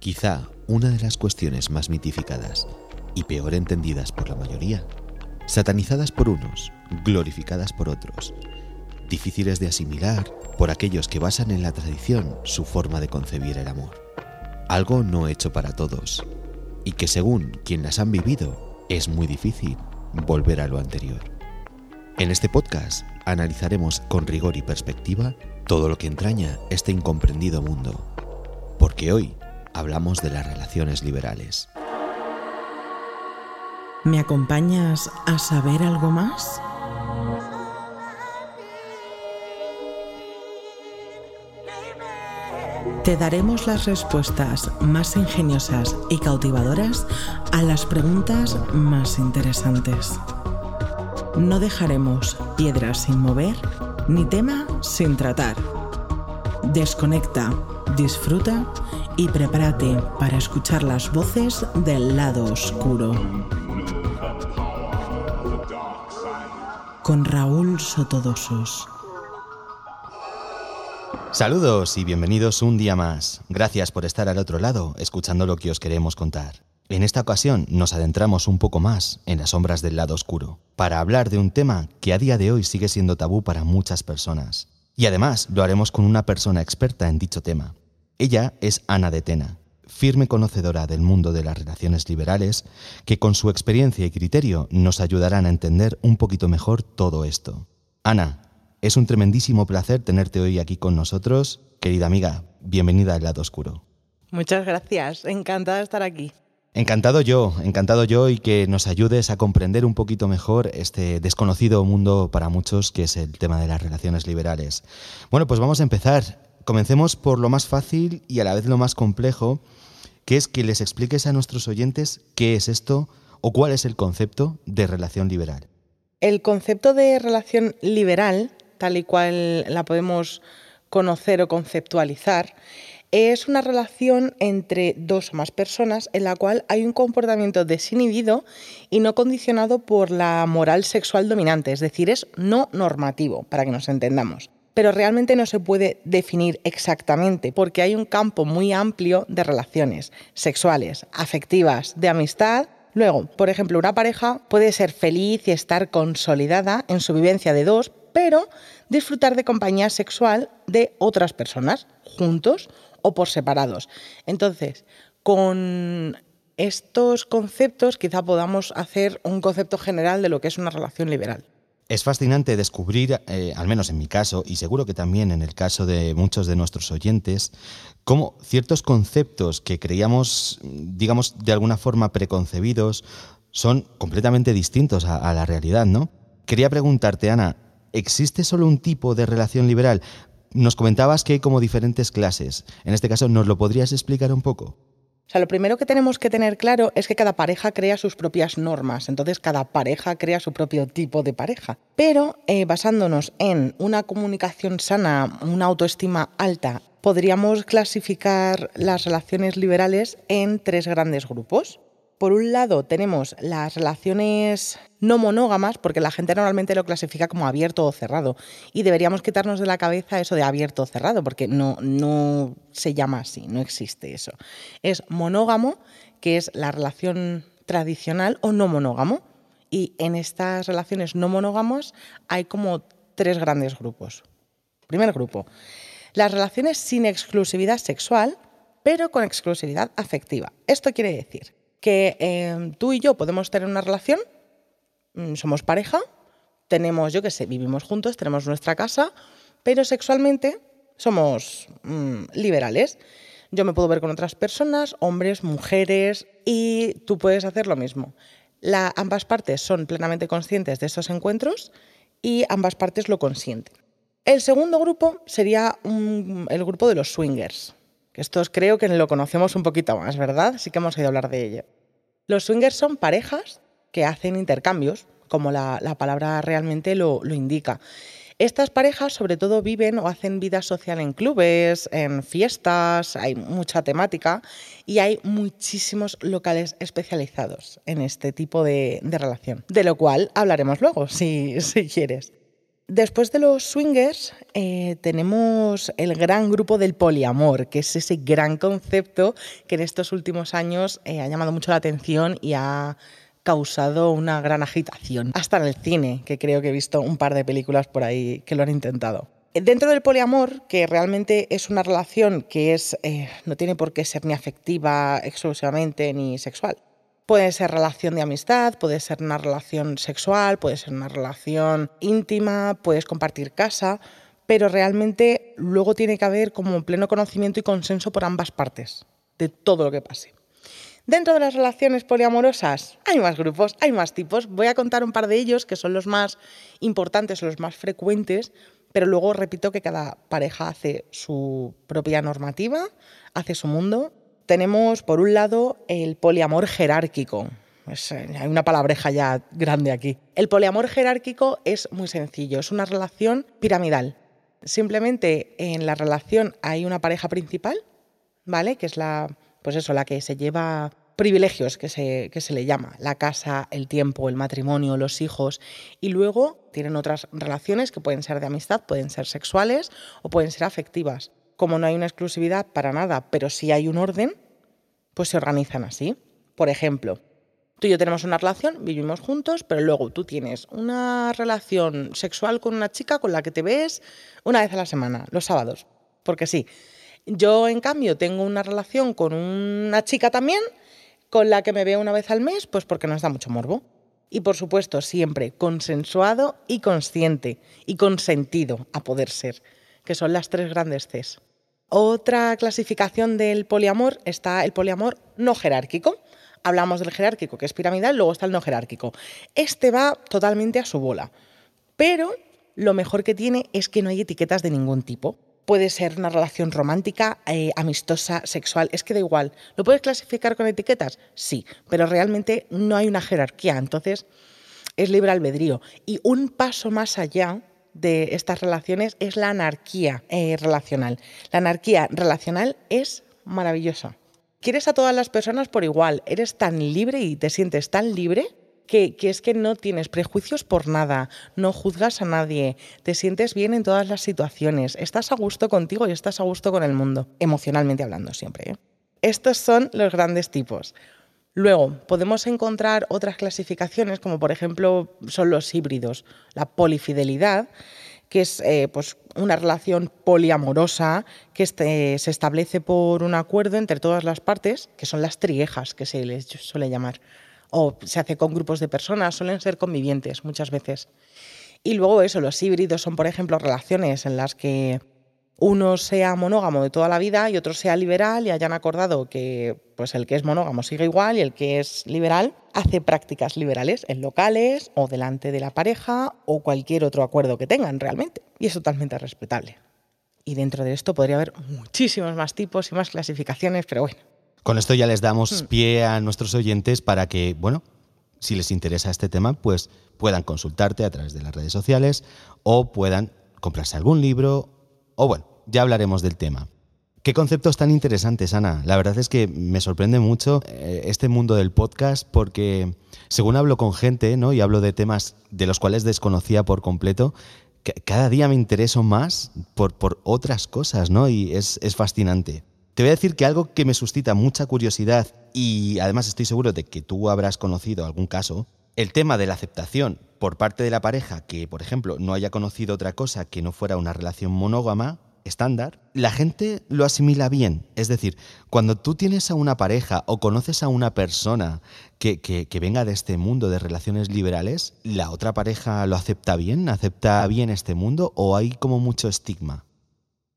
Quizá una de las cuestiones más mitificadas y peor entendidas por la mayoría, satanizadas por unos, glorificadas por otros, difíciles de asimilar por aquellos que basan en la tradición su forma de concebir el amor. Algo no hecho para todos, y que según quien las han vivido, es muy difícil volver a lo anterior. En este podcast analizaremos con rigor y perspectiva todo lo que entraña este incomprendido mundo, porque hoy hablamos de las relaciones liberales. ¿Me acompañas a saber algo más? Te daremos las respuestas más ingeniosas y cautivadoras a las preguntas más interesantes. No dejaremos piedras sin mover ni tema sin tratar. Desconecta, disfruta y prepárate para escuchar las voces del lado oscuro. Con Raúl Sotodosos. Saludos y bienvenidos un día más. Gracias por estar al otro lado, escuchando lo que os queremos contar. En esta ocasión nos adentramos un poco más en las sombras del lado oscuro, para hablar de un tema que a día de hoy sigue siendo tabú para muchas personas. Y además lo haremos con una persona experta en dicho tema. Ella es Ana de Tena, firme conocedora del mundo de las relaciones liberales, que con su experiencia y criterio nos ayudarán a entender un poquito mejor todo esto. Ana, es un tremendísimo placer tenerte hoy aquí con nosotros. Querida amiga, bienvenida al lado oscuro. Muchas gracias, encantada de estar aquí. Encantado yo, encantado yo y que nos ayudes a comprender un poquito mejor este desconocido mundo para muchos que es el tema de las relaciones liberales. Bueno, pues vamos a empezar. Comencemos por lo más fácil y a la vez lo más complejo, que es que les expliques a nuestros oyentes qué es esto o cuál es el concepto de relación liberal. El concepto de relación liberal, tal y cual la podemos conocer o conceptualizar, es una relación entre dos o más personas en la cual hay un comportamiento desinhibido y no condicionado por la moral sexual dominante, es decir, es no normativo, para que nos entendamos pero realmente no se puede definir exactamente porque hay un campo muy amplio de relaciones sexuales, afectivas, de amistad. Luego, por ejemplo, una pareja puede ser feliz y estar consolidada en su vivencia de dos, pero disfrutar de compañía sexual de otras personas, juntos o por separados. Entonces, con estos conceptos quizá podamos hacer un concepto general de lo que es una relación liberal. Es fascinante descubrir, eh, al menos en mi caso, y seguro que también en el caso de muchos de nuestros oyentes, cómo ciertos conceptos que creíamos, digamos, de alguna forma preconcebidos, son completamente distintos a, a la realidad, ¿no? Quería preguntarte, Ana, ¿existe solo un tipo de relación liberal? Nos comentabas que hay como diferentes clases. En este caso, ¿nos lo podrías explicar un poco? O sea, lo primero que tenemos que tener claro es que cada pareja crea sus propias normas, entonces cada pareja crea su propio tipo de pareja. Pero eh, basándonos en una comunicación sana, una autoestima alta, podríamos clasificar las relaciones liberales en tres grandes grupos. Por un lado tenemos las relaciones no monógamas, porque la gente normalmente lo clasifica como abierto o cerrado. Y deberíamos quitarnos de la cabeza eso de abierto o cerrado, porque no, no se llama así, no existe eso. Es monógamo, que es la relación tradicional, o no monógamo. Y en estas relaciones no monógamas hay como tres grandes grupos. Primer grupo, las relaciones sin exclusividad sexual, pero con exclusividad afectiva. Esto quiere decir que eh, tú y yo podemos tener una relación, mm, somos pareja, tenemos, yo qué sé, vivimos juntos, tenemos nuestra casa, pero sexualmente somos mm, liberales. Yo me puedo ver con otras personas, hombres, mujeres, y tú puedes hacer lo mismo. Ambas partes son plenamente conscientes de esos encuentros y ambas partes lo consienten. El segundo grupo sería el grupo de los swingers estos creo que lo conocemos un poquito más, ¿verdad? Sí que hemos oído hablar de ello. Los swingers son parejas que hacen intercambios, como la, palabra realmente lo, indica. Estas parejas sobre todo viven o hacen vida social en clubes, en fiestas, hay mucha temática y hay muchísimos locales especializados en este tipo de, de relación, de lo cual hablaremos luego, si, si quieres. Después de los swingers, eh, tenemos el gran grupo del poliamor, que es ese gran concepto que en estos últimos años eh, ha llamado mucho la atención y ha causado una gran agitación. Hasta en el cine, que creo que he visto un par de películas por ahí que lo han intentado. Dentro del poliamor, que realmente es una relación que es, eh, no tiene por qué ser ni afectiva exclusivamente ni sexual. Puede ser relación de amistad, puede ser una relación sexual, puede ser una relación íntima, puedes compartir casa, pero realmente luego tiene que haber como pleno conocimiento y consenso por ambas partes de todo lo que pase. Dentro de las relaciones poliamorosas hay más grupos, hay más tipos. Voy a contar un par de ellos que son los más importantes, los más frecuentes, pero luego repito que cada pareja hace su propia normativa, hace su mundo tenemos, por un lado, el poliamor jerárquico. Eh, hay una palabreja ya grande aquí. El poliamor jerárquico es muy sencillo, es una relación piramidal. Simplemente en la relación hay una pareja principal, ¿vale? Que es la, pues eso, la que se lleva privilegios, que se, que se le llama, la casa, el tiempo, el matrimonio, los hijos, y luego tienen otras relaciones que pueden ser de amistad, pueden ser sexuales o pueden ser afectivas como no hay una exclusividad para nada, pero sí hay un orden, pues se organizan así. Por ejemplo, tú y yo tenemos una relación, vivimos juntos, pero luego tú tienes una relación sexual con una chica con la que te ves una vez a la semana, los sábados, porque sí. Yo, en cambio, tengo una relación con una chica también, con la que me veo una vez al mes, pues porque nos da mucho morbo. Y por supuesto, siempre consensuado y consciente y consentido a poder ser, que son las tres grandes Cs. Otra clasificación del poliamor está el poliamor no jerárquico. Hablamos del jerárquico, que es piramidal, luego está el no jerárquico. Este va totalmente a su bola, pero lo mejor que tiene es que no hay etiquetas de ningún tipo. Puede ser una relación romántica, eh, amistosa, sexual, es que da igual. ¿Lo puedes clasificar con etiquetas? Sí, pero realmente no hay una jerarquía, entonces es libre albedrío. Y un paso más allá de estas relaciones es la anarquía eh, relacional. La anarquía relacional es maravillosa. Quieres a todas las personas por igual, eres tan libre y te sientes tan libre que, que, es que no tienes prejuicios por nada, no juzgas a nadie, te sientes bien en todas las situaciones, estás a gusto contigo y estás a gusto con el mundo, emocionalmente hablando siempre. ¿eh? Estos son los grandes tipos. Luego, podemos encontrar otras clasificaciones, como por ejemplo son los híbridos, la polifidelidad, que es eh, pues una relación poliamorosa que este, se establece por un acuerdo entre todas las partes, que son las triejas, que se les suele llamar, o se hace con grupos de personas, suelen ser convivientes muchas veces. Y luego eso, los híbridos son, por ejemplo, relaciones en las que uno sea monógamo de toda la vida y otro sea liberal y hayan acordado que pues el que es monógamo sigue igual y el que es liberal hace prácticas liberales en locales o delante de la pareja o cualquier otro acuerdo que tengan realmente. Y es totalmente respetable. Y dentro de esto podría haber muchísimos más tipos y más clasificaciones, pero bueno. Con esto ya les damos hmm. pie a nuestros oyentes para que, bueno, si les interesa este tema, pues puedan consultarte a través de las redes sociales o puedan comprarse algún libro o bueno, ya hablaremos del tema. Qué conceptos tan interesantes, Ana. La verdad es que me sorprende mucho eh, este mundo del podcast porque según hablo con gente ¿no? y hablo de temas de los cuales desconocía por completo, cada día me intereso más por, por otras cosas ¿no? y es, es fascinante. Te voy a decir que algo que me suscita mucha curiosidad y además estoy seguro de que tú habrás conocido algún caso, el tema de la aceptación por parte de la pareja que, por ejemplo, no haya conocido otra cosa que no fuera una relación monógama estándar, la gente lo asimila bien. Es decir, cuando tú tienes a una pareja o conoces a una persona que, que, venga de este mundo de relaciones liberales, ¿la otra pareja lo acepta bien? ¿Acepta bien este mundo o hay como mucho estigma?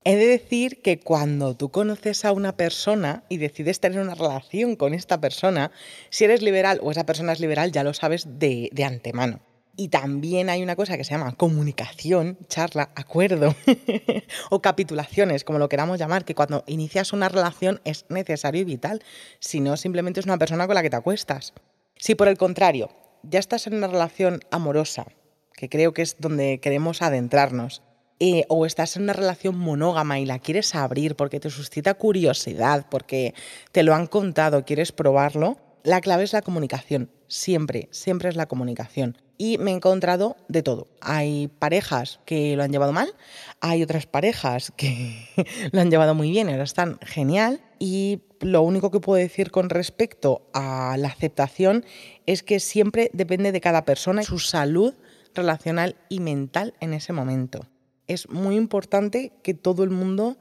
He de decir que cuando tú conoces a una persona y decides tener una relación con esta persona, si eres liberal o esa persona es liberal, ya lo sabes de, de antemano. Y también hay una cosa que se llama comunicación, charla, acuerdo o capitulaciones, como lo queramos llamar, que cuando inicias una relación es necesario y vital, si no simplemente es una persona con la que te acuestas. Si por el contrario ya estás en una relación amorosa, que creo que es donde queremos adentrarnos, eh, o estás en una relación monógama y la quieres abrir porque te suscita curiosidad, porque te lo han contado, quieres probarlo, la clave es la comunicación, siempre, siempre es la comunicación y me he encontrado de todo. Hay parejas que lo han llevado mal, hay otras parejas que lo han llevado muy bien, ahora están genial y lo único que puedo decir con respecto a la aceptación es que siempre depende de cada persona su salud relacional y mental en ese momento. Es muy importante que todo el mundo,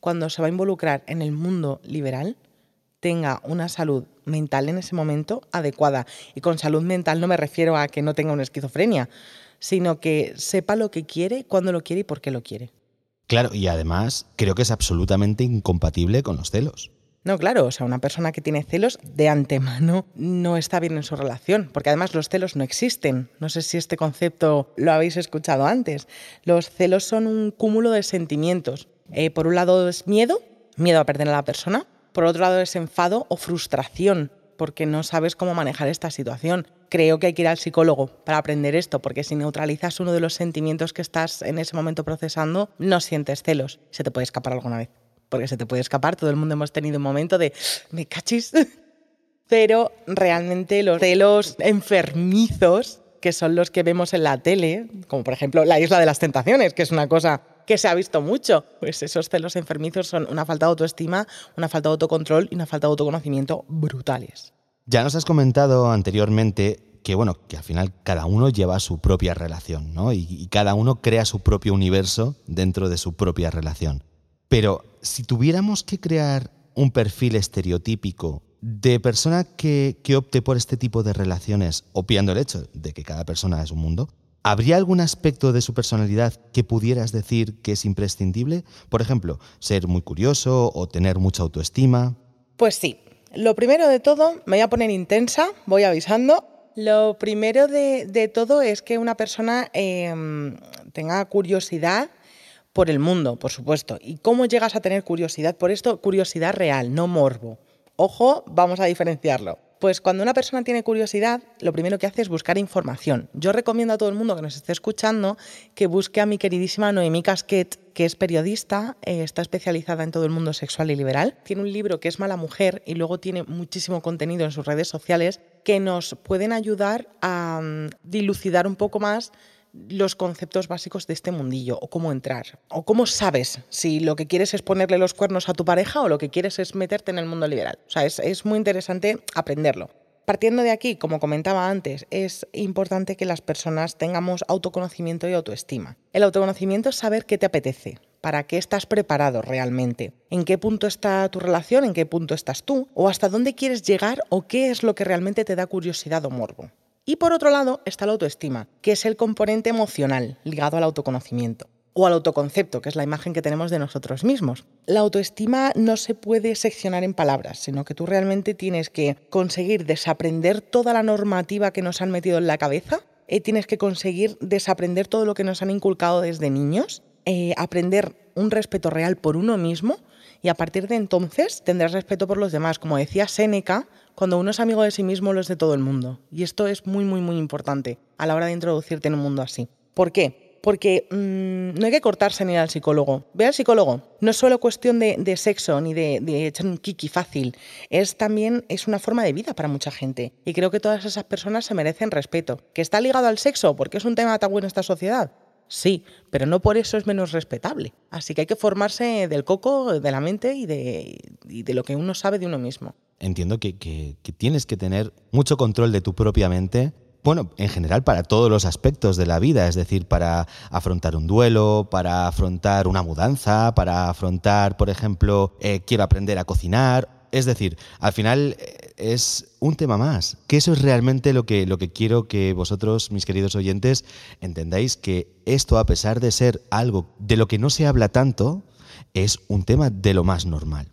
cuando se va a involucrar en el mundo liberal, tenga una salud mental en ese momento adecuada. Y con salud mental no me refiero a que no tenga una esquizofrenia, sino que sepa lo que quiere, cuándo lo quiere y por qué lo quiere. Claro, y además creo que es absolutamente incompatible con los celos. No, claro, o sea, una persona que tiene celos de antemano no está bien en su relación, porque además los celos no existen. No sé si este concepto lo habéis escuchado antes. Los celos son un cúmulo de sentimientos. Eh, por un lado es miedo, miedo a perder a la persona. Por otro lado es enfado o frustración, porque no sabes cómo manejar esta situación. Creo que hay que ir al psicólogo para aprender esto, porque si neutralizas uno de los sentimientos que estás en ese momento procesando, no sientes celos. Se te puede escapar alguna vez, porque se te puede escapar. Todo el mundo hemos tenido un momento de, me cachis. Pero realmente los celos enfermizos, que son los que vemos en la tele, como por ejemplo la Isla de las Tentaciones, que es una cosa que se ha visto mucho. Pues esos celos enfermizos son una falta de autoestima, una falta de autocontrol y una falta de autoconocimiento brutales. Ya nos has comentado anteriormente que bueno, que al final cada uno lleva su propia relación, ¿no? Y, y, cada uno crea su propio universo dentro de su propia relación. Pero si tuviéramos que crear un perfil estereotípico de persona que, opte por este tipo de relaciones, obviando el hecho de que cada persona es un mundo, ¿Habría algún aspecto de su personalidad que pudieras decir que es imprescindible? Por ejemplo, ser muy curioso o tener mucha autoestima. Pues sí. Lo primero de todo, me voy a poner intensa, voy avisando. Lo primero de, todo es que una persona em, tenga curiosidad por el mundo, por supuesto. ¿Y cómo llegas a tener curiosidad por esto? Curiosidad real, no morbo. Ojo, vamos a diferenciarlo. Pues cuando una persona tiene curiosidad, lo primero que hace es buscar información. Yo recomiendo a todo el mundo que nos esté escuchando que busque a mi queridísima Noemí Casquet, que es periodista, eh, está especializada en todo el mundo sexual y liberal. Tiene un libro que es Mala Mujer y luego tiene muchísimo contenido en sus redes sociales que nos pueden ayudar a mm, dilucidar un poco más los conceptos básicos de este mundillo o cómo entrar. O cómo sabes si lo que quieres es ponerle los cuernos a tu pareja o lo que quieres es meterte en el mundo liberal. O sea, es, es muy interesante aprenderlo. Partiendo de aquí, como comentaba antes, es importante que las personas tengamos autoconocimiento y autoestima. El autoconocimiento es saber qué te apetece, para qué estás preparado realmente, en qué punto está tu relación, en qué punto estás tú, o hasta dónde quieres llegar o qué es lo que realmente te da curiosidad o morbo. Y por otro lado está la autoestima, que es el componente emocional ligado al autoconocimiento o al autoconcepto, que es la imagen que tenemos de nosotros mismos. La autoestima no se puede seccionar en palabras, sino que tú realmente tienes que conseguir desaprender toda la normativa que nos han metido en la cabeza, eh, tienes que conseguir desaprender todo lo que nos han inculcado desde niños, eh, aprender un respeto real por uno mismo y a partir de entonces tendrás respeto por los demás. Como decía Séneca, cuando uno es amigo de sí mismo, lo es de todo el mundo. Y esto es muy, muy, muy importante a la hora de introducirte en un mundo así. ¿Por qué? Porque mmm, no hay que cortarse ni ir al psicólogo. Ve al psicólogo. No es solo cuestión de, de sexo ni de, de, echar un kiki fácil. Es también es una forma de vida para mucha gente. Y creo que todas esas personas se merecen respeto. ¿Que está ligado al sexo porque es un tema tabú en esta sociedad? Sí, pero no por eso es menos respetable. Así que hay que formarse del coco, de la mente y de, lo que uno sabe de uno mismo entiendo que, que, que, tienes que tener mucho control de tu propia mente. Bueno, en general para todos los aspectos de la vida, es decir, para afrontar un duelo, para afrontar una mudanza, para afrontar, por ejemplo, eh, quiero aprender a cocinar. Es decir, al final eh, es un tema más, que eso es realmente lo que, lo que quiero que vosotros, mis queridos oyentes, entendáis que esto, a pesar de ser algo de lo que no se habla tanto, es un tema de lo más normal.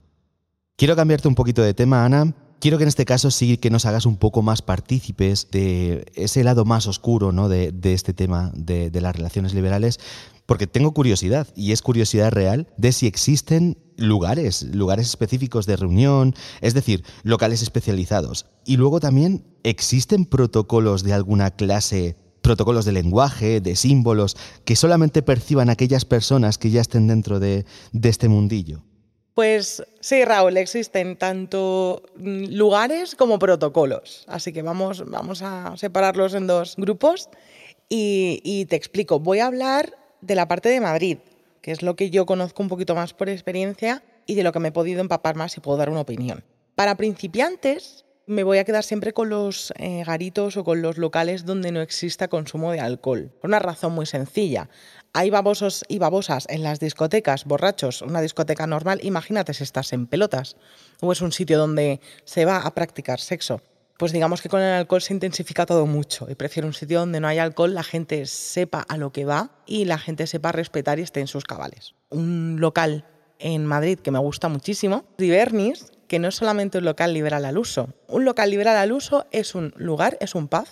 Quiero cambiarte un poquito de tema, Ana. Quiero que en este caso sí que nos hagas un poco más partícipes de ese lado más oscuro ¿no? de, de este tema de, de las relaciones liberales, porque tengo curiosidad, y es curiosidad real, de si existen lugares, lugares específicos de reunión, es decir, locales especializados. Y luego también existen protocolos de alguna clase protocolos de lenguaje, de símbolos, que solamente perciban aquellas personas que ya estén dentro de, este mundillo. Pues sí, Raúl, existen tanto mm, lugares como protocolos. Así que vamos, vamos a separarlos en dos grupos y te explico. Voy a hablar de la parte de Madrid, que es lo que yo conozco un poquito más por experiencia y de lo que me he podido empapar más y puedo dar una opinión. Para principiantes, me voy a quedar siempre con los eh, garitos o con los locales donde no exista consumo de alcohol. Por una razón muy sencilla. Hay babosos y babosas en las discotecas, borrachos, una discoteca normal. Imagínate si estás en pelotas o es un sitio donde se va a practicar sexo pues digamos que con el alcohol se intensifica todo mucho y prefiero un sitio donde no hay alcohol, la gente sepa a lo que va y la gente sepa respetar y esté en sus cabales. Un local en Madrid que me gusta muchísimo, Divernis, que no es solamente un local liberal al uso. Un local liberal al uso es un lugar, es un pub,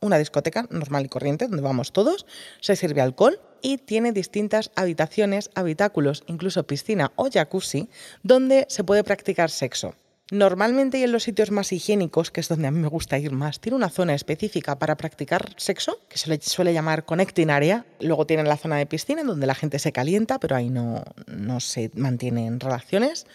una discoteca normal y corriente donde vamos todos, se sirve alcohol y tiene distintas habitaciones, habitáculos, incluso piscina o jacuzzi, donde se puede practicar sexo. Normalmente y en los sitios más higiénicos, que es donde a mí me gusta ir más, tiene una zona específica para practicar sexo, que se le suele llamar connecting area. Luego tienen la zona de piscina, donde la gente se calienta, pero ahí no, se mantienen relaciones.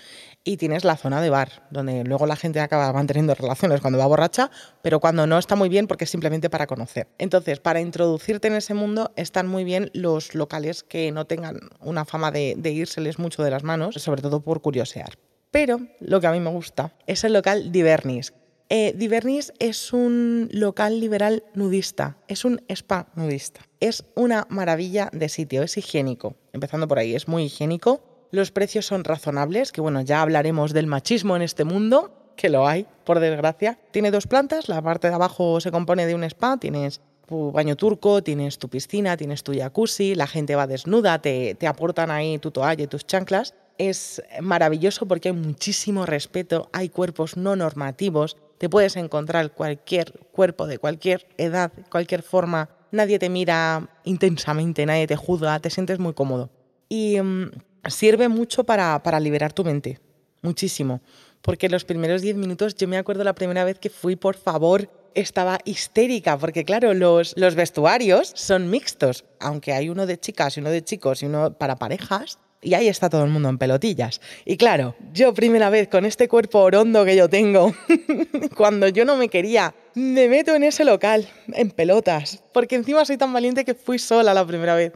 Y tienes la zona de bar, donde luego la gente acaba manteniendo relaciones cuando va borracha, pero cuando no está muy bien porque es simplemente para conocer. Entonces, para introducirte en ese mundo están muy bien los locales que no tengan una fama de, de írseles mucho de las manos, sobre todo por curiosear. Pero lo que a mí me gusta es el local Divernis. Eh, Divernis es un local liberal nudista, es un spa nudista. Es una maravilla de sitio, es higiénico. Empezando por ahí, es muy higiénico. Los precios son razonables, que bueno, ya hablaremos del machismo en este mundo, que lo hay, por desgracia. Tiene dos plantas, la parte de abajo se compone de un spa, tienes tu baño turco, tienes tu piscina, tienes tu jacuzzi, la gente va desnuda, te, te aportan ahí tu toalla y tus chanclas es maravilloso porque hay muchísimo respeto, hay cuerpos no normativos, te puedes encontrar cualquier cuerpo de cualquier edad, cualquier forma, nadie te mira intensamente, nadie te juzga, te sientes muy cómodo. Y mm, sirve mucho para, para liberar tu mente, muchísimo, porque los primeros 10 minutos, yo me acuerdo la primera vez que fui, por favor, estaba histérica, porque claro, los, los vestuarios son mixtos, aunque hay uno de chicas y uno de chicos y uno para parejas, y ahí está todo el mundo en pelotillas. Y claro, yo primera vez con este cuerpo orondo que yo tengo, cuando yo no me quería, me meto en ese local, en pelotas, porque encima soy tan valiente que fui sola la primera vez.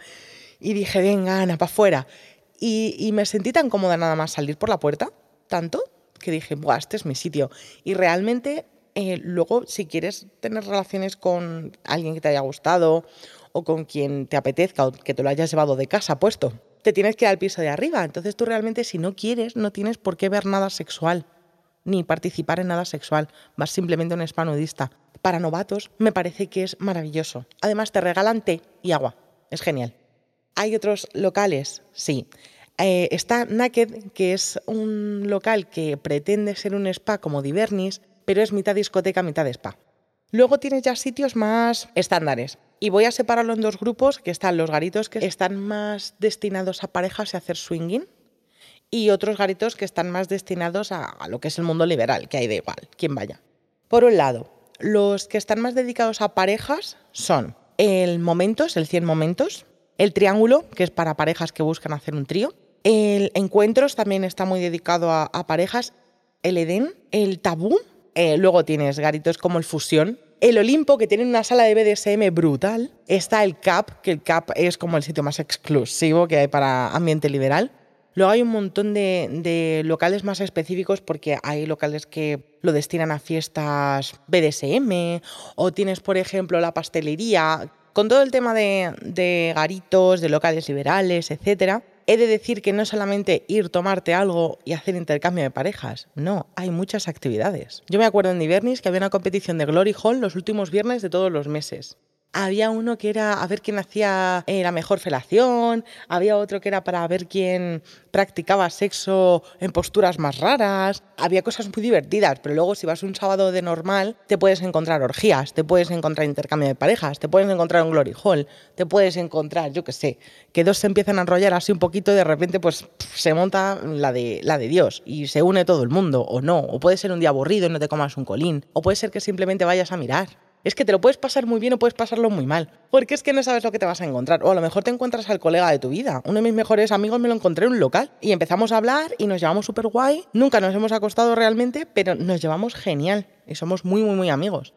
Y dije, venga, Ana, para afuera. Y, me sentí tan cómoda nada más salir por la puerta, tanto, que dije, Buah, este es mi sitio. Y realmente, eh, luego, si quieres tener relaciones con alguien que te haya gustado o con quien te apetezca o que te lo hayas llevado de casa puesto, te tienes que ir al piso de arriba. Entonces tú realmente si no quieres no tienes por qué ver nada sexual ni participar en nada sexual. Vas simplemente a un spa nudista. Para novatos me parece que es maravilloso. Además te regalan té y agua. Es genial. ¿Hay otros locales? Sí. Eh, está Naked, que es un local que pretende ser un spa como Divernis, pero es mitad discoteca, mitad spa. Luego tienes ya sitios más estándares. Y voy a separarlo en dos grupos, que están los garitos que están más destinados a parejas y a hacer swinging, y otros garitos que están más destinados a, lo que es el mundo liberal, que hay de igual, quien vaya. Por un lado, los que están más dedicados a parejas son el Momentos, el 100 Momentos, el Triángulo, que es para parejas que buscan hacer un trío, el Encuentros también está muy dedicado a, parejas, el Edén, el Tabú, eh, luego tienes garitos como el Fusión, el Olimpo, que tiene una sala de BDSM brutal. Está el CAP, que el CAP es como el sitio más exclusivo que hay para ambiente liberal. Luego hay un montón de, locales más específicos porque hay locales que lo destinan a fiestas BDSM o tienes, por ejemplo, la pastelería. Con todo el tema de, de garitos, de locales liberales, etcétera, he de decir que no solamente ir, tomarte algo y hacer intercambio de parejas, no, hay muchas actividades. Yo me acuerdo en Divernis que había una competición de Glory Hall los últimos viernes de todos los meses había uno que era a ver quién hacía eh, la mejor felación, había otro que era para ver quién practicaba sexo en posturas más raras, había cosas muy divertidas, pero luego si vas un sábado de normal te puedes encontrar orgías, te puedes encontrar intercambio de parejas, te puedes encontrar un glory hall, te puedes encontrar, yo qué sé, que dos se empiezan a enrollar así un poquito y de repente pues se monta la de, la de Dios y se une todo el mundo, o no, o puede ser un día aburrido y no te comas un colín, o puede ser que simplemente vayas a mirar Es que te lo puedes pasar muy bien o puedes pasarlo muy mal. Porque es que no sabes lo que te vas a encontrar. O a lo mejor te encuentras al colega de tu vida. Uno de mis mejores amigos me lo encontré en un local. Y empezamos a hablar y nos llevamos súper guay. Nunca nos hemos acostado realmente, pero nos llevamos genial. Y somos muy, muy, muy amigos.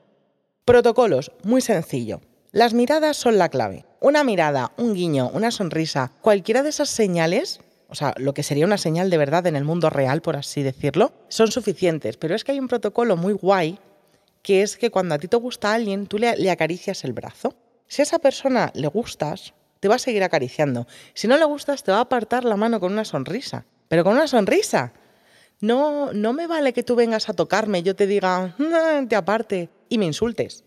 Protocolos, muy sencillo. Las miradas son la clave. Una mirada, un guiño, una sonrisa, cualquiera de esas señales o sea, lo que sería una señal de verdad en el mundo real, por así decirlo, son suficientes. Pero es que hay un protocolo muy guay que es que cuando a ti te gusta alguien, tú le, acaricias el brazo. Si a esa persona le gustas, te va a seguir acariciando. Si no le gustas, te va a apartar la mano con una sonrisa. Pero con una sonrisa. No, no me vale que tú vengas a tocarme, yo te diga, te aparte, y me insultes.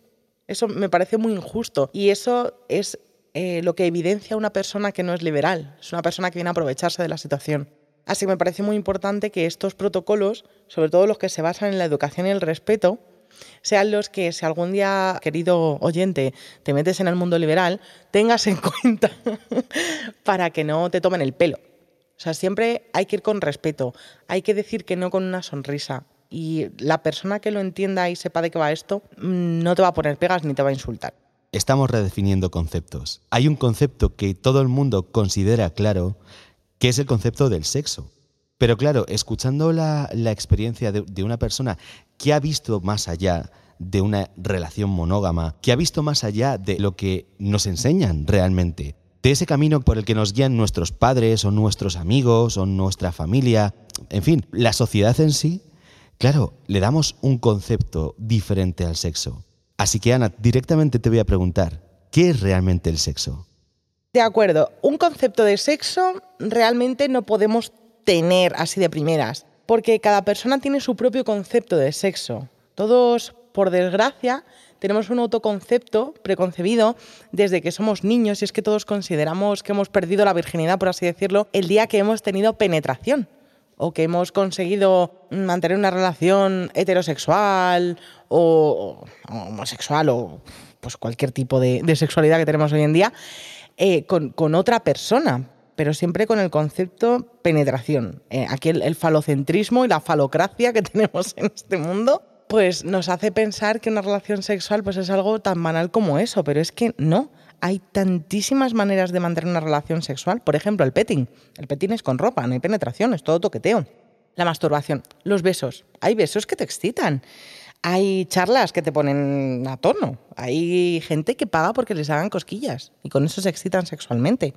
Eso me parece muy injusto. Y eso es eh, lo que evidencia una persona que no es liberal. Es una persona que viene a aprovecharse de la situación. Así que me parece muy importante que estos protocolos, sobre todo los que se basan en la educación y el respeto, sean los que si algún día, querido oyente, te metes en el mundo liberal, tengas en cuenta para que no te tomen el pelo. O sea, siempre hay que ir con respeto, hay que decir que no con una sonrisa. Y la persona que lo entienda y sepa de qué va esto, mm, no te va a poner pegas ni te va a insultar. Estamos redefiniendo conceptos. Hay un concepto que todo el mundo considera claro, que es el concepto del sexo. Pero claro, escuchando la, experiencia de, una persona que ha visto más allá de una relación monógama, que ha visto más allá de lo que nos enseñan realmente, de ese camino por el que nos guían nuestros padres o nuestros amigos o nuestra familia, en fin, la sociedad en sí, claro, le damos un concepto diferente al sexo. Así que Ana, directamente te voy a preguntar, ¿qué es realmente el sexo? De acuerdo, un concepto de sexo realmente no podemos tener así de primeras, porque cada persona tiene su propio concepto de sexo. Todos, por desgracia, tenemos un autoconcepto preconcebido desde que somos niños y es que todos consideramos que hemos perdido la virginidad, por así decirlo, el día que hemos tenido penetración o que hemos conseguido mantener una relación heterosexual o, homosexual o pues cualquier tipo de, sexualidad que tenemos hoy en día eh, con otra persona pero siempre con el concepto penetración. Eh, aquí el, falocentrismo y la falocracia que tenemos en este mundo, pues nos hace pensar que una relación sexual pues es algo tan banal como eso, pero es que no. Hay tantísimas maneras de mantener una relación sexual. Por ejemplo, el petting. El petting es con ropa, no hay penetración, es todo toqueteo. La masturbación, los besos. Hay besos que te excitan. Hay charlas que te ponen a tono. Hay gente que paga porque les hagan cosquillas y con eso se excitan sexualmente.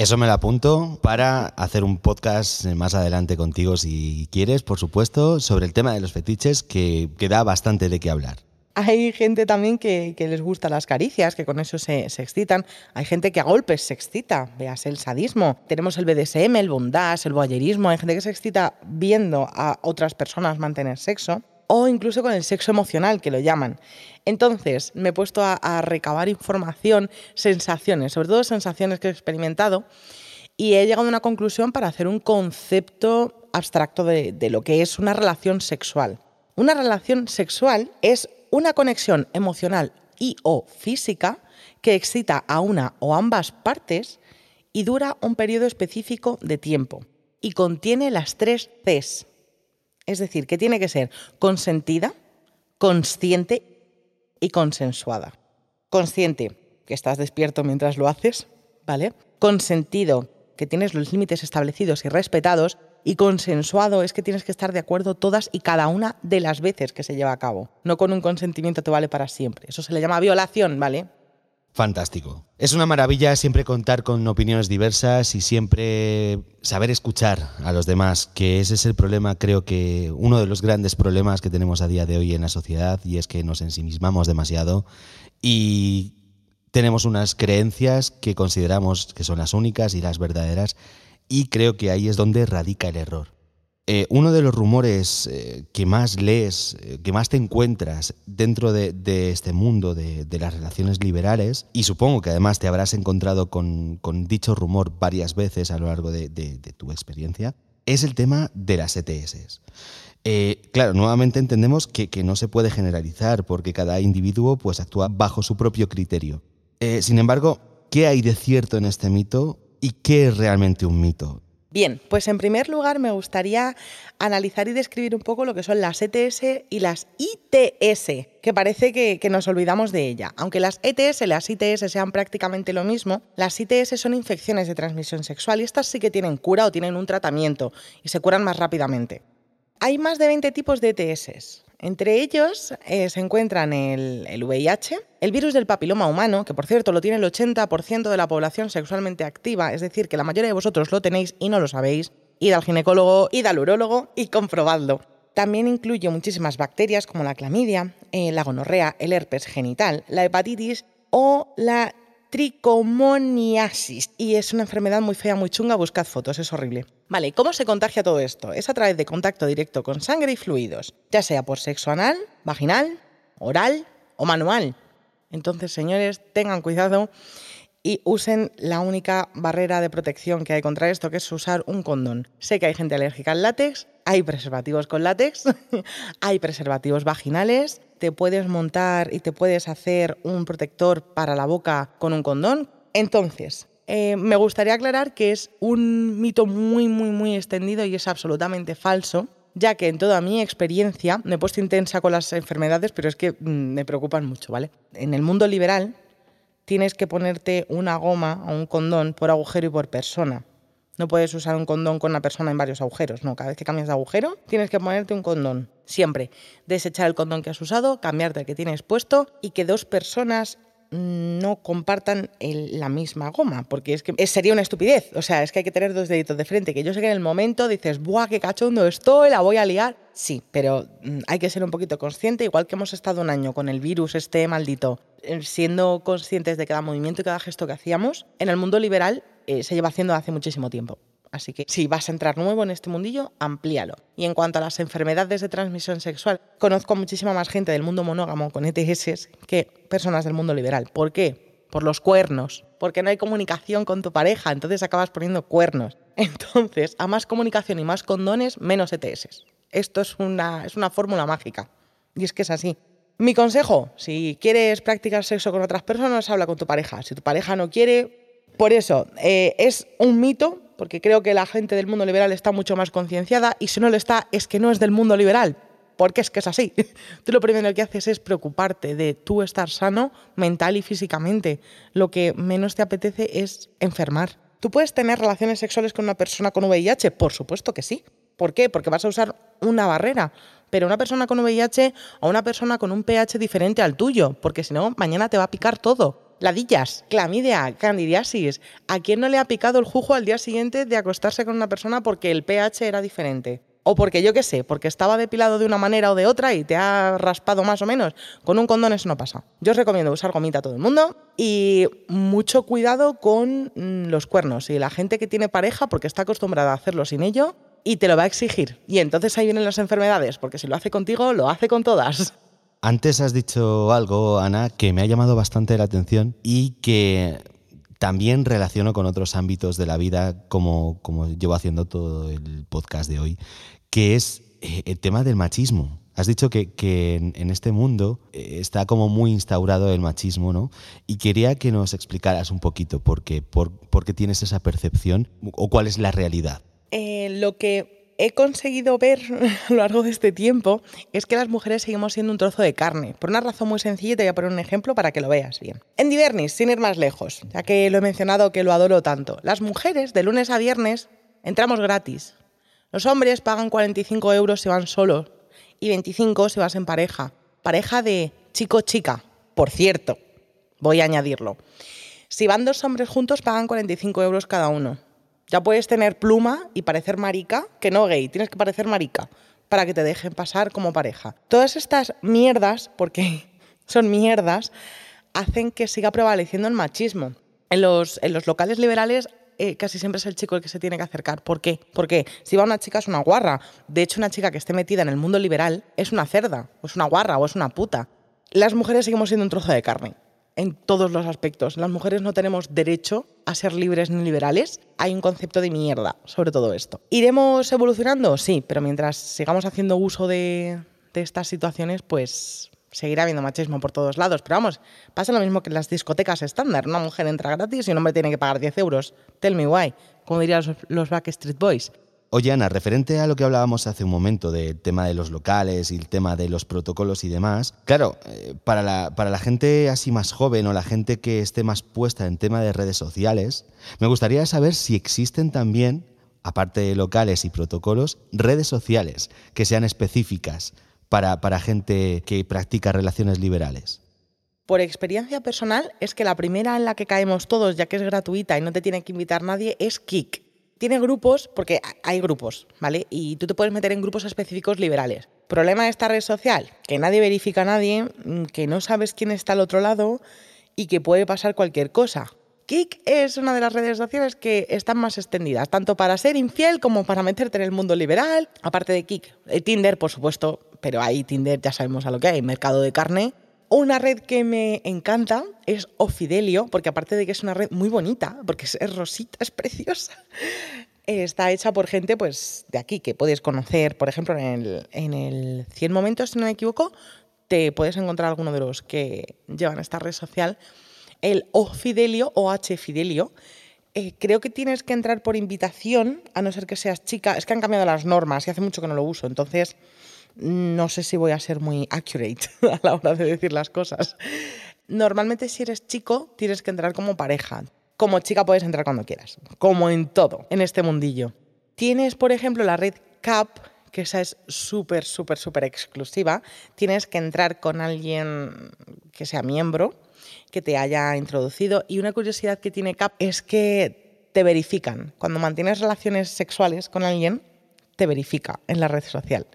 Eso me lo apunto para hacer un podcast más adelante contigo si quieres, por supuesto, sobre el tema de los fetiches que, que da bastante de qué hablar. Hay gente también que, les gustan las caricias, que con eso se, excitan. Hay gente que a golpes se excita, veas el sadismo. Tenemos el BDSM, el bondage, el voyerismo. Hay gente que se excita viendo a otras personas mantener sexo o incluso con el sexo emocional, que lo llaman. Entonces, me he puesto a, recabar información, sensaciones, sobre todo sensaciones que he experimentado, y he llegado a una conclusión para hacer un concepto abstracto de, de lo que es una relación sexual. Una relación sexual es una conexión emocional y o física que excita a una o ambas partes y dura un periodo específico de tiempo y contiene las tres Cs es decir, que tiene que ser consentida, consciente y consensuada. Consciente, que estás despierto mientras lo haces, ¿vale? Consentido, que tienes los límites establecidos y respetados. Y consensuado es que tienes que estar de acuerdo todas y cada una de las veces que se lleva a cabo. No con un consentimiento te vale para siempre. Eso se le llama violación, ¿vale? Fantástico. Es una maravilla siempre contar con opiniones diversas y siempre saber escuchar a los demás, que ese es el problema, creo que uno de los grandes problemas que tenemos a día de hoy en la sociedad y es que nos ensimismamos demasiado y tenemos unas creencias que consideramos que son las únicas y las verdaderas y creo que ahí es donde radica el error. Eh, uno de los rumores eh, que más lees, eh, que más te encuentras dentro de, este mundo de, las relaciones liberales, y supongo que además te habrás encontrado con, dicho rumor varias veces a lo largo de, tu experiencia, es el tema de las ETS. claro, nuevamente entendemos que, no se puede generalizar porque cada individuo pues, actúa bajo su propio criterio. sin embargo, ¿qué hay de cierto en este mito y qué es realmente un mito? Bien, pues en primer lugar me gustaría analizar y describir un poco lo que son las ETS y las ITS, que parece que, nos olvidamos de ella. Aunque las ETS y las ITS sean prácticamente lo mismo, las ITS son infecciones de transmisión sexual y estas sí que tienen cura o tienen un tratamiento y se curan más rápidamente. Hay más de 20 tipos de ETS. Entre ellos eh, se encuentran el, VIH, el virus del papiloma humano, que por cierto lo tiene el 80% de la población sexualmente activa, es decir, que la mayoría de vosotros lo tenéis y no lo sabéis. Id al ginecólogo, id al urólogo y comprobadlo. También incluye muchísimas bacterias como la clamidia, eh, la gonorrea, el herpes genital, la hepatitis o la tricomoniasis. Y es una enfermedad muy fea, muy chunga, buscad fotos, es horrible. Vale, ¿cómo se contagia todo esto? Es a través de contacto directo con sangre y fluidos, ya sea por sexo anal, vaginal, oral o manual. Entonces, señores, tengan cuidado y usen la única barrera de protección que hay contra esto, que es usar un condón. Sé que hay gente alérgica al látex, hay preservativos con látex, hay preservativos vaginales, te puedes montar y te puedes hacer un protector para la boca con un condón. Entonces, eh, me gustaría aclarar que es un mito muy, muy, muy extendido y es absolutamente falso, ya que en toda mi experiencia me he puesto intensa con las enfermedades, pero es que mm, me preocupan mucho, ¿vale? En el mundo liberal tienes que ponerte una goma o un condón por agujero y por persona. No puedes usar un condón con una persona en varios agujeros, no. Cada vez que cambias de agujero, tienes que ponerte un condón. Siempre. Desechar el condón que has usado, cambiarte el que tienes puesto y que dos personas no compartan la misma goma, porque es que sería una estupidez. O sea, es que hay que tener dos deditos de frente, que yo sé que en el momento dices, ¡buah, qué cachondo estoy! La voy a liar. Sí, pero mm, hay que ser un poquito consciente, igual que hemos estado un año con el virus este maldito, eh, siendo conscientes de cada movimiento y cada gesto que hacíamos, en el mundo liberal eh, se lleva haciendo hace muchísimo tiempo. Así que si vas a entrar nuevo en este mundillo, amplíalo. Y en cuanto a las enfermedades de transmisión sexual, conozco muchísima más gente del mundo monógamo con ETS que personas del mundo liberal. ¿Por qué? Por los cuernos. Porque no hay comunicación con tu pareja, entonces acabas poniendo cuernos. Entonces, a más comunicación y más condones, menos ETS. Esto es una, es una fórmula mágica. Y es que es así. Mi consejo, si quieres practicar sexo con otras personas, habla con tu pareja. Si tu pareja no quiere, por eso, eh, es un mito, porque creo que la gente del mundo liberal está mucho más concienciada y si no lo está, es que no es del mundo liberal, porque es que es así. Tú lo primero que haces es preocuparte de tú estar sano mental y físicamente. Lo que menos te apetece es enfermar. ¿Tú puedes tener relaciones sexuales con una persona con VIH? Por supuesto que sí. ¿Por qué? Porque vas a usar una barrera. Pero una persona con VIH o una persona con un pH diferente al tuyo, porque si no, mañana te va a picar todo ladillas, clamidia, candidiasis. ¿A quién no le ha picado el jugo al día siguiente de acostarse con una persona porque el pH era diferente? O porque yo qué sé, porque estaba depilado de una manera o de otra y te ha raspado más o menos. Con un condón eso no pasa. Yo os recomiendo usar gomita a todo el mundo y mucho cuidado con mm, los cuernos y la gente que tiene pareja porque está acostumbrada a hacerlo sin ello y te lo va a exigir. Y entonces ahí vienen las enfermedades, porque si lo hace contigo, lo hace con todas. Antes has dicho algo, Ana, que me ha llamado bastante la atención y que también relaciono con otros ámbitos de la vida, como, como llevo haciendo todo el podcast de hoy, que es eh, el tema del machismo. Has dicho que, en, este mundo eh, está como muy instaurado el machismo, ¿no? Y quería que nos explicaras un poquito por qué, por, tienes esa percepción o cuál es la realidad. Eh, lo que he conseguido ver a lo largo de este tiempo es que las mujeres seguimos siendo un trozo de carne. Por una razón muy sencilla, te voy a poner un ejemplo para que lo veas bien. En Divernis, sin ir más lejos, ya que lo he mencionado que lo adoro tanto, las mujeres de lunes a viernes entramos gratis. Los hombres pagan 45 euros si van solos y 25 si vas en pareja. Pareja de chico-chica, por cierto, voy a añadirlo. Si van dos hombres juntos, pagan 45 euros cada uno. Ya puedes tener pluma y parecer marica, que no gay, tienes que parecer marica para que te dejen pasar como pareja. Todas estas mierdas, porque son mierdas, hacen que siga prevaleciendo el machismo. En los, en los locales liberales eh, casi siempre es el chico el que se tiene que acercar. ¿Por qué? Porque si va una chica es una guarra. De hecho, una chica que esté metida en el mundo liberal es una cerda, o es una guarra, o es una puta. Las mujeres seguimos siendo un trozo de carne en todos los aspectos. Las mujeres no tenemos derecho a ser libres ni liberales. Hay un concepto de mierda sobre todo esto. ¿Iremos evolucionando? Sí, pero mientras sigamos haciendo uso de, estas situaciones, pues seguirá habiendo machismo por todos lados, pero vamos, pasa lo mismo que en las discotecas estándar. Una mujer entra gratis y un hombre tiene que pagar 10 euros. Tell me why, como dirían los, los Backstreet Boys. Oye, Ana, referente a lo que hablábamos hace un momento del tema de los locales y el tema de los protocolos y demás, claro, eh, para, la, para la gente así más joven o la gente que esté más puesta en tema de redes sociales, me gustaría saber si existen también, aparte de locales y protocolos, redes sociales que sean específicas para, para gente que practica relaciones liberales. Por experiencia personal, es que la primera en la que caemos todos, ya que es gratuita y no te tiene que invitar nadie, es Kik tiene grupos, porque hay grupos, ¿vale? Y tú te puedes meter en grupos específicos liberales. Problema de esta red social, que nadie verifica a nadie, mm, que no sabes quién está al otro lado y que puede pasar cualquier cosa. Kik es una de las redes sociales que están más extendidas, tanto para ser infiel como para meterte en el mundo liberal. Aparte de Kik, eh, Tinder, por supuesto, pero ahí Tinder ya sabemos a lo que hay, mercado de carne. Una red que me encanta es Ofidelio, porque aparte de que es una red muy bonita, porque es, rosita, es preciosa, está hecha por gente pues, de aquí, que puedes conocer, por ejemplo, en el, en el 100 momentos, si no me equivoco, te puedes encontrar alguno de los que llevan esta red social, el Ofidelio o H Fidelio. Eh, creo que tienes que entrar por invitación, a no ser que seas chica. Es que han cambiado las normas y hace mucho que no lo uso, entonces no sé si voy a ser muy accurate a la hora de decir las cosas. Normalmente si eres chico tienes que entrar como pareja. Como chica puedes entrar cuando quieras, como en todo, en este mundillo. Tienes, por ejemplo, la red CAP, que esa es súper, súper, súper exclusiva. Tienes que entrar con alguien que sea miembro, que te haya introducido. Y una curiosidad que tiene CAP es que te verifican. Cuando mantienes relaciones sexuales con alguien, te verifica en la red social.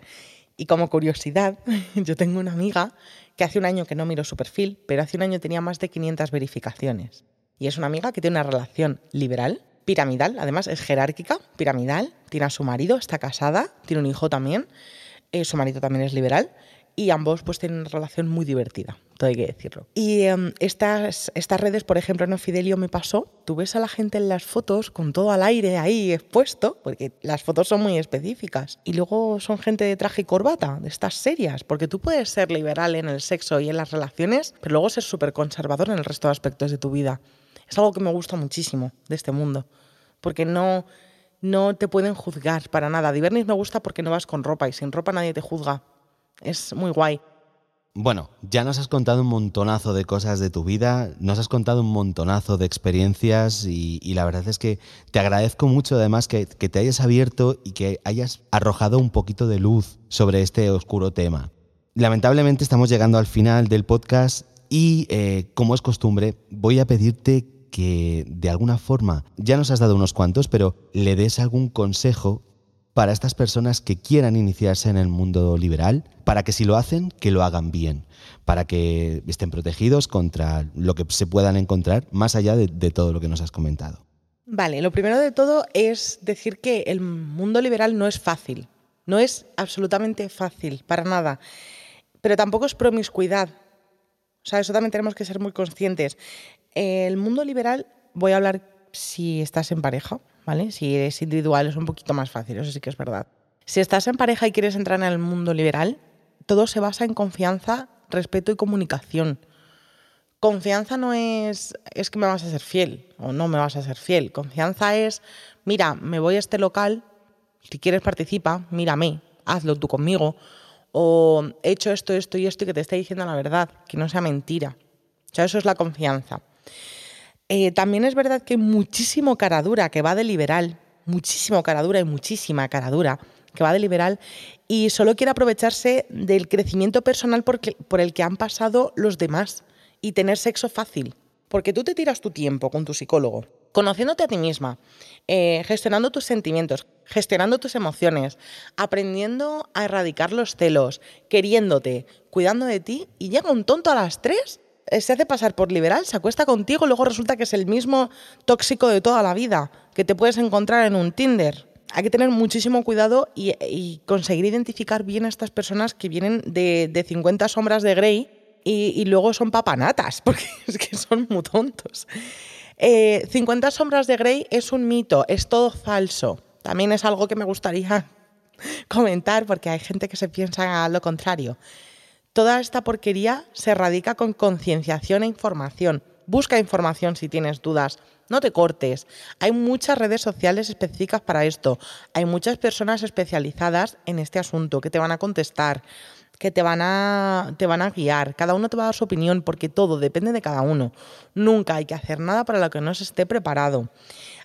Y como curiosidad, yo tengo una amiga que hace un año que no miro su perfil, pero hace un año tenía más de 500 verificaciones. Y es una amiga que tiene una relación liberal, piramidal, además es jerárquica, piramidal, tiene a su marido, está casada, tiene un hijo también, eh, su marido también es liberal, y ambos pues tienen una relación muy divertida, todo hay que decirlo. Y em, estas, estas redes, por ejemplo, en Fidelio me pasó, tú ves a la gente en las fotos con todo al aire ahí expuesto, porque las fotos son muy específicas, y luego son gente de traje y corbata, de estas serias, porque tú puedes ser liberal en el sexo y en las relaciones, pero luego ser súper conservador en el resto de aspectos de tu vida. Es algo que me gusta muchísimo de este mundo, porque no... No te pueden juzgar para nada. Divernis me gusta porque no vas con ropa y sin ropa nadie te juzga es muy guay. Bueno, ya nos has contado un montonazo de cosas de tu vida, nos has contado un montonazo de experiencias y, la verdad es que te agradezco mucho además que, te hayas abierto y que hayas arrojado un poquito de luz sobre este oscuro tema. Lamentablemente estamos llegando al final del podcast y eh, como es costumbre voy a pedirte que de alguna forma, ya nos has dado unos cuantos, pero le des algún consejo para estas personas que quieran iniciarse en el mundo liberal, para que si lo hacen, que lo hagan bien, para que estén protegidos contra lo que se puedan encontrar más allá de, todo lo que nos has comentado. Vale, lo primero de todo es decir que el mundo liberal no es fácil, no es absolutamente fácil, para nada, pero tampoco es promiscuidad. O sea, eso también tenemos que ser muy conscientes. El mundo liberal, voy a hablar si estás en pareja, ¿vale? Si eres individual es un poquito más fácil, eso sí que es verdad. Si estás en pareja y quieres entrar en el mundo liberal, todo se basa en confianza, respeto y comunicación. Confianza no es es que me vas a ser fiel o no me vas a ser fiel. Confianza es, mira, me voy a este local, si quieres participa, mírame, hazlo tú conmigo. O he hecho esto, esto y esto y que te esté diciendo la verdad, que no sea mentira. O eso es la confianza. Eh, también es verdad que hay muchísimo caradura que va de liberal, muchísimo caradura y muchísima caradura que va de liberal y solo quiere aprovecharse del crecimiento personal por el que han pasado los demás y tener sexo fácil. Porque tú te tiras tu tiempo con tu psicólogo, conociéndote a ti misma, eh, gestionando tus sentimientos, gestionando tus emociones, aprendiendo a erradicar los celos, queriéndote, cuidando de ti, y llega un tonto a las tres se hace pasar por liberal, se acuesta contigo, luego resulta que es el mismo tóxico de toda la vida que te puedes encontrar en un Tinder. Hay que tener muchísimo cuidado y, conseguir identificar bien a estas personas que vienen de, 50 sombras de Grey y, luego son papanatas, porque es que son muy tontos. 50 eh, sombras de Grey es un mito, es todo falso. También es algo que me gustaría comentar porque hay gente que se piensa lo contrario. Toda esta porquería se radica con concienciación e información. Busca información si tienes dudas. No te cortes. Hay muchas redes sociales específicas para esto. Hay muchas personas especializadas en este asunto que te van a contestar, que te van a, te van a guiar. Cada uno te va a dar su opinión porque todo depende de cada uno. Nunca hay que hacer nada para lo que no se esté preparado.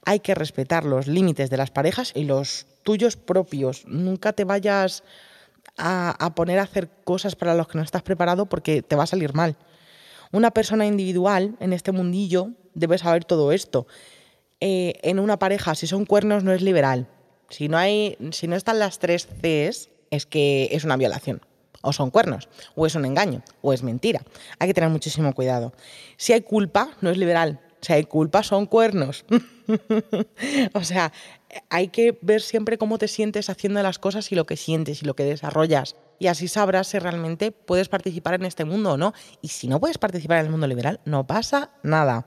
Hay que respetar los límites de las parejas y los tuyos propios. Nunca te vayas a, poner a hacer cosas para los que no estás preparado porque te va a salir mal. Una persona individual en este mundillo debe saber todo esto. Eh, en una pareja, si son cuernos, no es liberal. Si no, hay, si no están las tres Cs, es que es una violación. O son cuernos, o es un engaño, o es mentira. Hay que tener muchísimo cuidado. Si hay culpa, no es liberal. Si hay culpa, son cuernos. o sea, hay que ver siempre cómo te sientes haciendo las cosas y lo que sientes y lo que desarrollas. Y así sabrás si realmente puedes participar en este mundo o no. Y si no puedes participar en el mundo liberal, no pasa nada.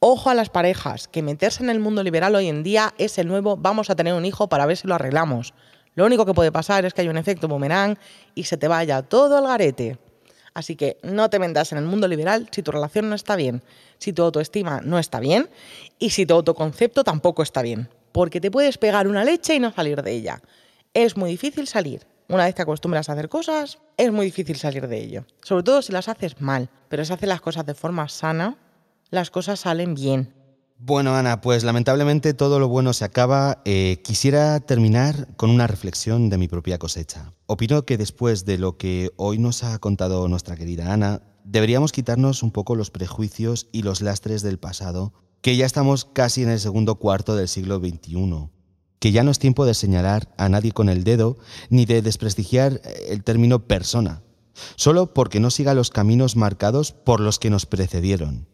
Ojo a las parejas, que meterse en el mundo liberal hoy en día es el nuevo vamos a tener un hijo para ver si lo arreglamos. Lo único que puede pasar es que hay un efecto boomerang y se te vaya todo al garete. Así que no te metas en el mundo liberal si tu relación no está bien, si tu autoestima no está bien y si tu autoconcepto tampoco está bien, porque te puedes pegar una leche y no salir de ella. Es muy difícil salir. Una vez te acostumbras a hacer cosas, es muy difícil salir de ello. Sobre todo si las haces mal, pero si haces las cosas de forma sana, las cosas salen bien. Bueno, Ana, pues lamentablemente todo lo bueno se acaba. Eh, quisiera terminar con una reflexión de mi propia cosecha. Opino que después de lo que hoy nos ha contado nuestra querida Ana, deberíamos quitarnos un poco los prejuicios y los lastres del pasado, que ya estamos casi en el segundo cuarto del siglo XXI, que ya no es tiempo de señalar a nadie con el dedo ni de desprestigiar el término persona, solo porque no siga los caminos marcados por los que nos precedieron.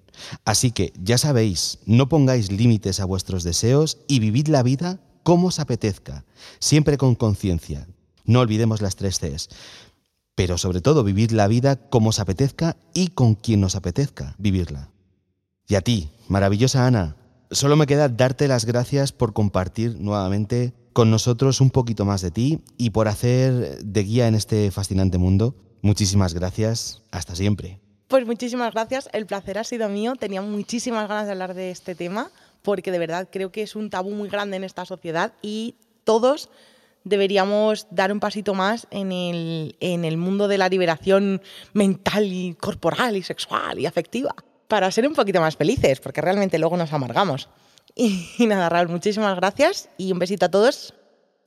Así que, ya sabéis, no pongáis límites a vuestros deseos y vivid la vida como os apetezca, siempre con conciencia. No olvidemos las tres Cs. Pero sobre todo, vivid la vida como os apetezca y con quien os apetezca vivirla. Y a ti, maravillosa Ana, solo me queda darte las gracias por compartir nuevamente con nosotros un poquito más de ti y por hacer de guía en este fascinante mundo. Muchísimas gracias. Hasta siempre. Pues muchísimas gracias, el placer ha sido mío, tenía muchísimas ganas de hablar de este tema porque de verdad creo que es un tabú muy grande en esta sociedad y todos deberíamos dar un pasito más en el, en el mundo de la liberación mental y corporal y sexual y afectiva para ser un poquito más felices, porque realmente luego nos amargamos. Y, y nada, Raúl, muchísimas gracias y un besito a todos.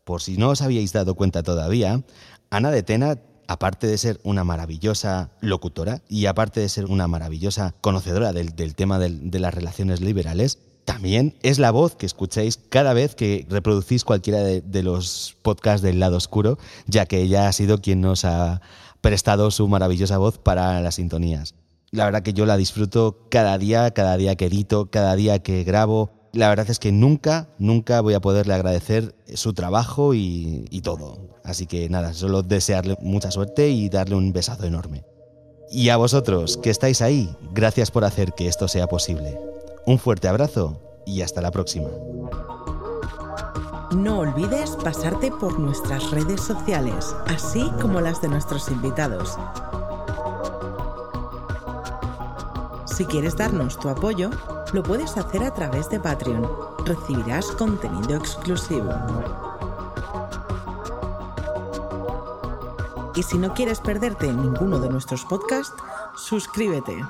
Por si no os habíais dado cuenta todavía, Ana de Tena aparte de ser una maravillosa locutora y aparte de ser una maravillosa conocedora del, tema de las relaciones liberales, también es la voz que escucháis cada vez que reproducís cualquiera de, los podcasts del lado oscuro, ya que ella ha sido quien nos ha prestado su maravillosa voz para las sintonías. La verdad que yo la disfruto cada día, cada día que edito, cada día que grabo, la verdad es que nunca, nunca voy a poderle agradecer su trabajo y, todo. Así que nada, solo desearle mucha suerte y darle un besazo enorme. Y a vosotros, que estáis ahí, gracias por hacer que esto sea posible. Un fuerte abrazo y hasta la próxima. No olvides pasarte por nuestras redes sociales, así como las de nuestros invitados. Si quieres darnos tu apoyo, lo puedes hacer a través de Patreon. Recibirás contenido exclusivo. Y si no quieres perderte ninguno de nuestros podcasts, suscríbete.